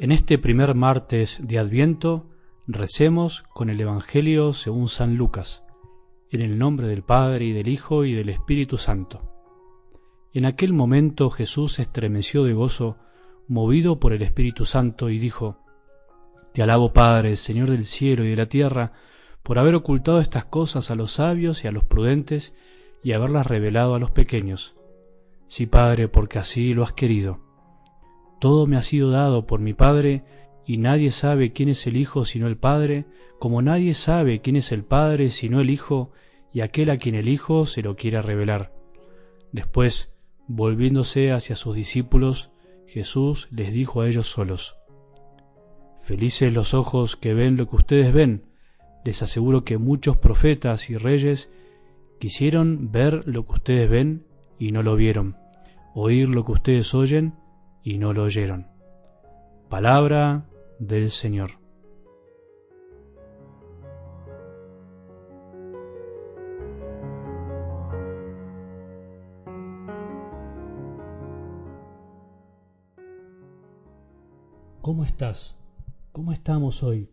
En este primer martes de Adviento recemos con el Evangelio según San Lucas, en el nombre del Padre y del Hijo y del Espíritu Santo. En aquel momento Jesús estremeció de gozo, movido por el Espíritu Santo, y dijo, Te alabo Padre, Señor del cielo y de la tierra, por haber ocultado estas cosas a los sabios y a los prudentes, y haberlas revelado a los pequeños. Sí, Padre, porque así lo has querido. Todo me ha sido dado por mi Padre, y nadie sabe quién es el Hijo sino el Padre, como nadie sabe quién es el Padre sino el Hijo, y aquel a quien el Hijo se lo quiera revelar. Después, volviéndose hacia sus discípulos, Jesús les dijo a ellos solos, Felices los ojos que ven lo que ustedes ven. Les aseguro que muchos profetas y reyes quisieron ver lo que ustedes ven y no lo vieron, oír lo que ustedes oyen y no lo oyeron. Palabra del Señor. ¿Cómo estás? ¿Cómo estamos hoy?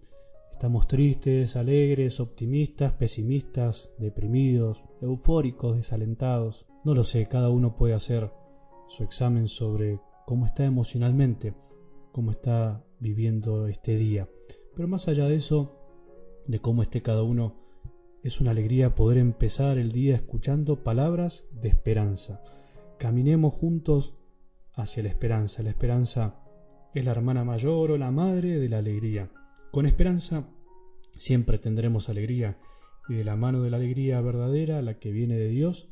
¿Estamos tristes, alegres, optimistas, pesimistas, deprimidos, eufóricos, desalentados? No lo sé, cada uno puede hacer su examen sobre cómo está emocionalmente, cómo está viviendo este día. Pero más allá de eso, de cómo esté cada uno, es una alegría poder empezar el día escuchando palabras de esperanza. Caminemos juntos hacia la esperanza. La esperanza es la hermana mayor o la madre de la alegría. Con esperanza siempre tendremos alegría y de la mano de la alegría verdadera, la que viene de Dios,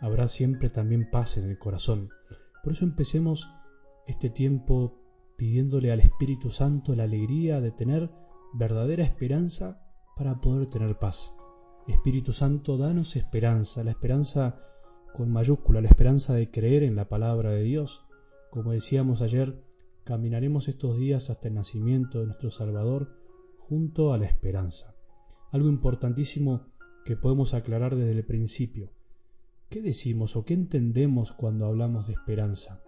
habrá siempre también paz en el corazón. Por eso empecemos este tiempo pidiéndole al Espíritu Santo la alegría de tener verdadera esperanza para poder tener paz. Espíritu Santo, danos esperanza, la esperanza con mayúscula, la esperanza de creer en la palabra de Dios. Como decíamos ayer, caminaremos estos días hasta el nacimiento de nuestro Salvador junto a la esperanza. Algo importantísimo que podemos aclarar desde el principio. ¿Qué decimos o qué entendemos cuando hablamos de esperanza?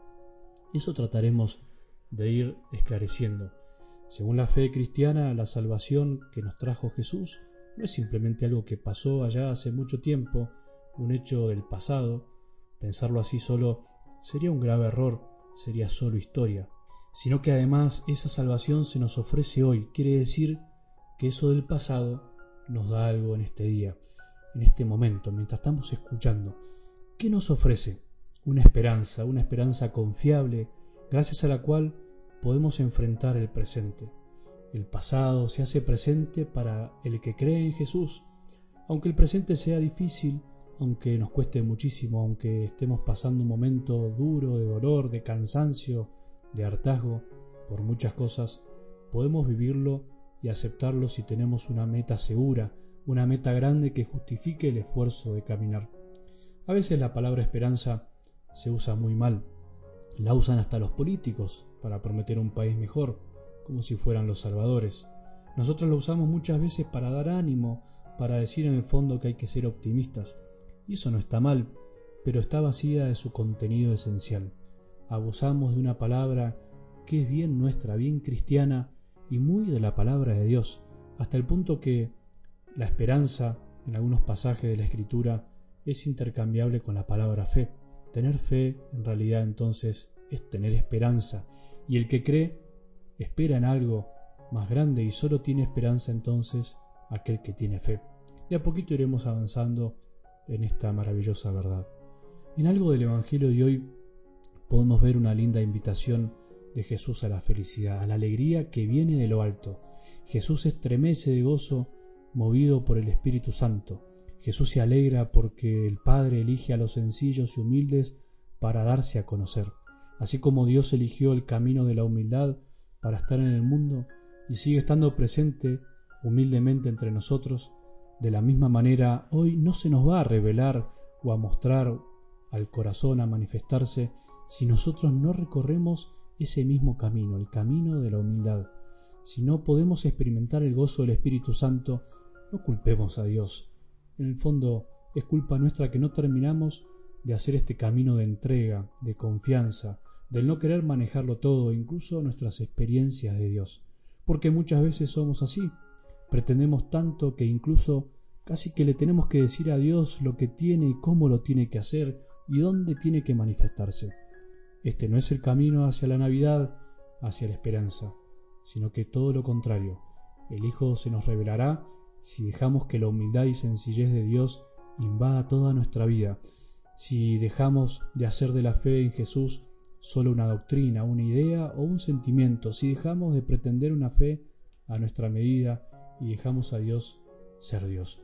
Eso trataremos de ir esclareciendo. Según la fe cristiana, la salvación que nos trajo Jesús no es simplemente algo que pasó allá hace mucho tiempo, un hecho del pasado. Pensarlo así solo sería un grave error, sería solo historia, sino que además esa salvación se nos ofrece hoy. Quiere decir que eso del pasado nos da algo en este día, en este momento, mientras estamos escuchando. ¿Qué nos ofrece? Una esperanza, una esperanza confiable, gracias a la cual podemos enfrentar el presente. El pasado se hace presente para el que cree en Jesús. Aunque el presente sea difícil, aunque nos cueste muchísimo, aunque estemos pasando un momento duro de dolor, de cansancio, de hartazgo, por muchas cosas, podemos vivirlo y aceptarlo si tenemos una meta segura, una meta grande que justifique el esfuerzo de caminar. A veces la palabra esperanza se usa muy mal. La usan hasta los políticos para prometer un país mejor, como si fueran los salvadores. Nosotros la usamos muchas veces para dar ánimo, para decir en el fondo que hay que ser optimistas. Y eso no está mal, pero está vacía de su contenido esencial. Abusamos de una palabra que es bien nuestra, bien cristiana y muy de la palabra de Dios, hasta el punto que la esperanza en algunos pasajes de la Escritura es intercambiable con la palabra fe. Tener fe en realidad entonces es tener esperanza y el que cree espera en algo más grande y solo tiene esperanza entonces aquel que tiene fe. De a poquito iremos avanzando en esta maravillosa verdad. En algo del Evangelio de hoy podemos ver una linda invitación de Jesús a la felicidad, a la alegría que viene de lo alto. Jesús estremece de gozo movido por el Espíritu Santo. Jesús se alegra porque el Padre elige a los sencillos y humildes para darse a conocer. Así como Dios eligió el camino de la humildad para estar en el mundo y sigue estando presente humildemente entre nosotros, de la misma manera hoy no se nos va a revelar o a mostrar al corazón, a manifestarse, si nosotros no recorremos ese mismo camino, el camino de la humildad. Si no podemos experimentar el gozo del Espíritu Santo, no culpemos a Dios, en el fondo es culpa nuestra que no terminamos de hacer este camino de entrega, de confianza, del no querer manejarlo todo, incluso nuestras experiencias de Dios. Porque muchas veces somos así, pretendemos tanto que incluso casi que le tenemos que decir a Dios lo que tiene y cómo lo tiene que hacer y dónde tiene que manifestarse. Este no es el camino hacia la Navidad, hacia la esperanza, sino que todo lo contrario. El Hijo se nos revelará si dejamos que la humildad y sencillez de Dios invada toda nuestra vida, si dejamos de hacer de la fe en Jesús solo una doctrina, una idea o un sentimiento, si dejamos de pretender una fe a nuestra medida y dejamos a Dios ser Dios.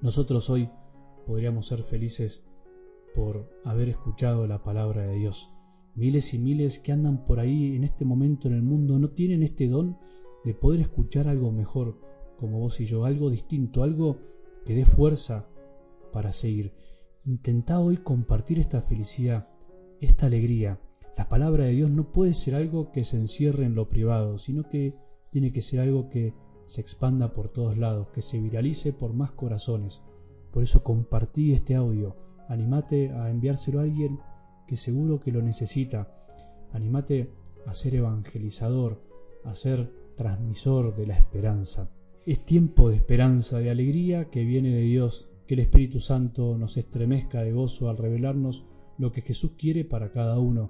Nosotros hoy podríamos ser felices por haber escuchado la palabra de Dios. Miles y miles que andan por ahí en este momento en el mundo no tienen este don de poder escuchar algo mejor, como vos y yo, algo distinto, algo que dé fuerza para seguir. Intenta hoy compartir esta felicidad, esta alegría. La palabra de Dios no puede ser algo que se encierre en lo privado, sino que tiene que ser algo que se expanda por todos lados, que se viralice por más corazones. Por eso compartí este audio. Animate a enviárselo a alguien que seguro que lo necesita. Animate a ser evangelizador, a ser transmisor de la esperanza. Es tiempo de esperanza, de alegría que viene de Dios, que el Espíritu Santo nos estremezca de gozo al revelarnos lo que Jesús quiere para cada uno.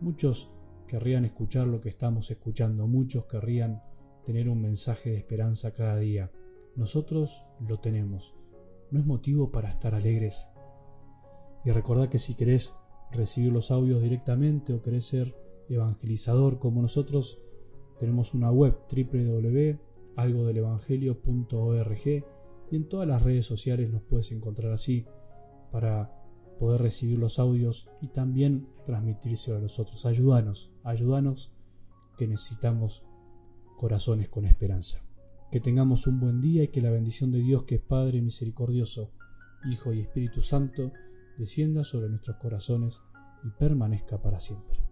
Muchos querrían escuchar lo que estamos escuchando, muchos querrían tener un mensaje de esperanza cada día. Nosotros lo tenemos. No es motivo para estar alegres. Y recordad que si querés recibir los audios directamente o querés ser evangelizador como nosotros, tenemos una web www.algodelevangelio.org y en todas las redes sociales nos puedes encontrar así para poder recibir los audios y también transmitirse a los otros. Ayúdanos, ayúdanos que necesitamos corazones con esperanza. Que tengamos un buen día y que la bendición de Dios, que es Padre misericordioso, Hijo y Espíritu Santo, descienda sobre nuestros corazones y permanezca para siempre.